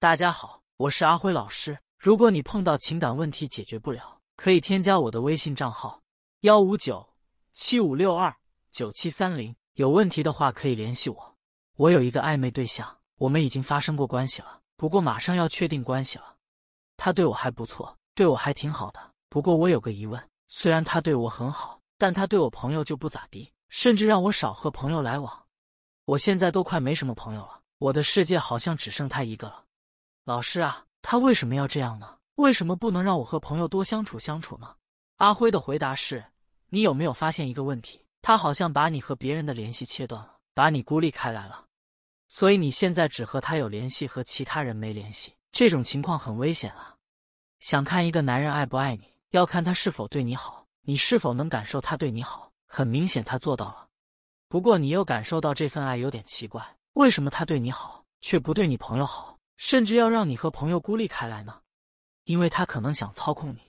大家好，我是阿辉老师。如果你碰到情感问题解决不了，可以添加我的微信账号：幺五九七五六二九七三零。有问题的话可以联系我。我有一个暧昧对象，我们已经发生过关系了，不过马上要确定关系了。他对我还不错，对我还挺好的。不过我有个疑问，虽然他对我很好，但他对我朋友就不咋地，甚至让我少和朋友来往。我现在都快没什么朋友了，我的世界好像只剩他一个了。老师啊，他为什么要这样呢？为什么不能让我和朋友多相处相处呢？阿辉的回答是：你有没有发现一个问题？他好像把你和别人的联系切断了，把你孤立开来了。所以你现在只和他有联系，和其他人没联系，这种情况很危险啊！想看一个男人爱不爱你，要看他是否对你好，你是否能感受他对你好。很明显他做到了，不过你又感受到这份爱有点奇怪，为什么他对你好，却不对你朋友好，甚至要让你和朋友孤立开来呢？因为他可能想操控你，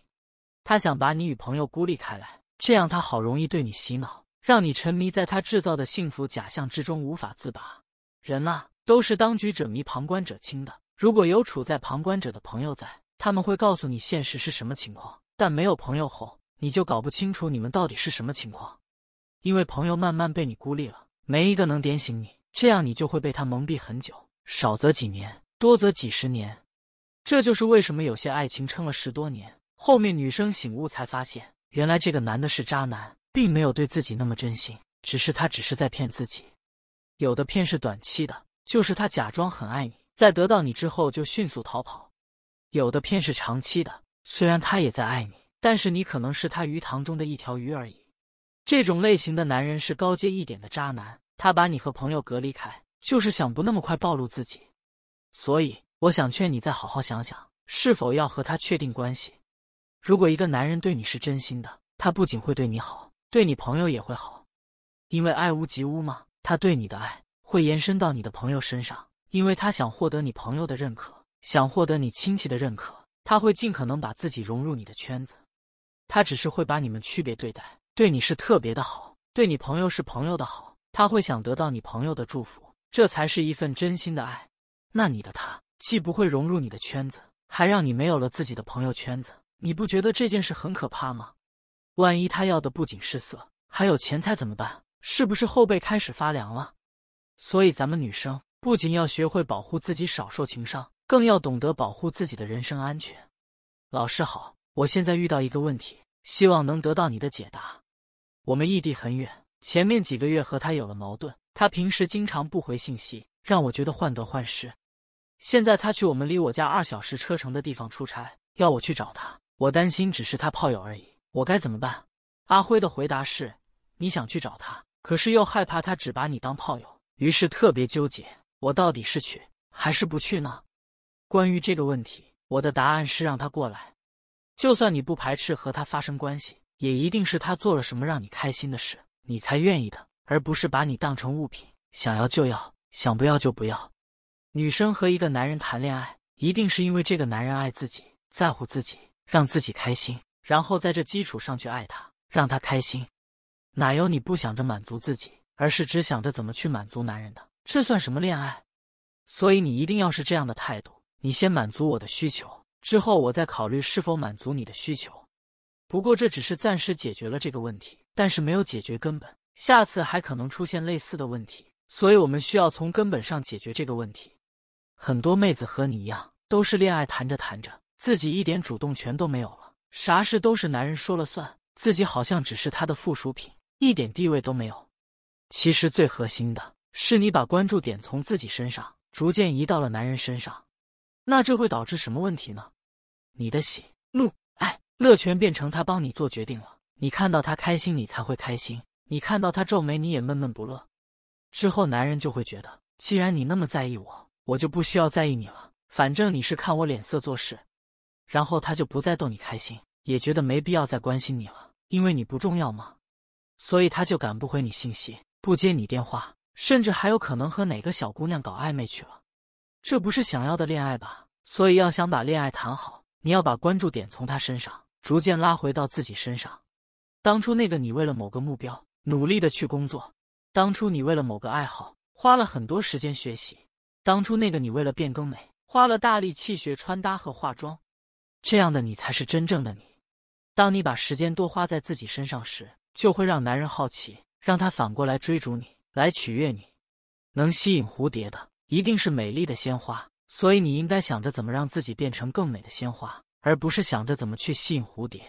他想把你与朋友孤立开来，这样他好容易对你洗脑，让你沉迷在他制造的幸福假象之中无法自拔。人啊，都是当局者迷，旁观者清的。如果有处在旁观者的朋友在，他们会告诉你现实是什么情况；但没有朋友后，你就搞不清楚你们到底是什么情况。因为朋友慢慢被你孤立了，没一个能点醒你，这样你就会被他蒙蔽很久，少则几年，多则几十年。这就是为什么有些爱情撑了十多年，后面女生醒悟才发现，原来这个男的是渣男，并没有对自己那么真心，只是他只是在骗自己。有的骗是短期的，就是他假装很爱你，在得到你之后就迅速逃跑；有的骗是长期的，虽然他也在爱你，但是你可能是他鱼塘中的一条鱼而已。这种类型的男人是高阶一点的渣男，他把你和朋友隔离开，就是想不那么快暴露自己。所以，我想劝你再好好想想，是否要和他确定关系。如果一个男人对你是真心的，他不仅会对你好，对你朋友也会好，因为爱屋及乌嘛。他对你的爱会延伸到你的朋友身上，因为他想获得你朋友的认可，想获得你亲戚的认可，他会尽可能把自己融入你的圈子。他只是会把你们区别对待，对你是特别的好，对你朋友是朋友的好。他会想得到你朋友的祝福，这才是一份真心的爱。那你的他既不会融入你的圈子，还让你没有了自己的朋友圈子，你不觉得这件事很可怕吗？万一他要的不仅是色，还有钱财怎么办？是不是后背开始发凉了？所以咱们女生不仅要学会保护自己少受情伤，更要懂得保护自己的人身安全。老师好，我现在遇到一个问题，希望能得到你的解答。我们异地很远，前面几个月和他有了矛盾，他平时经常不回信息，让我觉得患得患失。现在他去我们离我家二小时车程的地方出差，要我去找他，我担心只是他炮友而已，我该怎么办？阿辉的回答是：你想去找他。可是又害怕他只把你当炮友，于是特别纠结，我到底是去还是不去呢？关于这个问题，我的答案是让他过来。就算你不排斥和他发生关系，也一定是他做了什么让你开心的事，你才愿意的，而不是把你当成物品，想要就要，想不要就不要。女生和一个男人谈恋爱，一定是因为这个男人爱自己，在乎自己，让自己开心，然后在这基础上去爱他，让他开心。哪有你不想着满足自己，而是只想着怎么去满足男人的？这算什么恋爱？所以你一定要是这样的态度：你先满足我的需求，之后我再考虑是否满足你的需求。不过这只是暂时解决了这个问题，但是没有解决根本，下次还可能出现类似的问题。所以我们需要从根本上解决这个问题。很多妹子和你一样，都是恋爱谈着谈着，自己一点主动权都没有了，啥事都是男人说了算，自己好像只是他的附属品。一点地位都没有。其实最核心的是，你把关注点从自己身上逐渐移到了男人身上，那这会导致什么问题呢？你的喜怒哀乐全变成他帮你做决定了。你看到他开心，你才会开心；你看到他皱眉，你也闷闷不乐。之后，男人就会觉得，既然你那么在意我，我就不需要在意你了。反正你是看我脸色做事。然后他就不再逗你开心，也觉得没必要再关心你了，因为你不重要吗？所以他就赶不回你信息，不接你电话，甚至还有可能和哪个小姑娘搞暧昧去了。这不是想要的恋爱吧？所以要想把恋爱谈好，你要把关注点从他身上逐渐拉回到自己身上。当初那个你为了某个目标努力的去工作，当初你为了某个爱好花了很多时间学习，当初那个你为了变更美花了大力气学穿搭和化妆，这样的你才是真正的你。当你把时间多花在自己身上时，就会让男人好奇，让他反过来追逐你，来取悦你。能吸引蝴蝶的，一定是美丽的鲜花，所以你应该想着怎么让自己变成更美的鲜花，而不是想着怎么去吸引蝴蝶。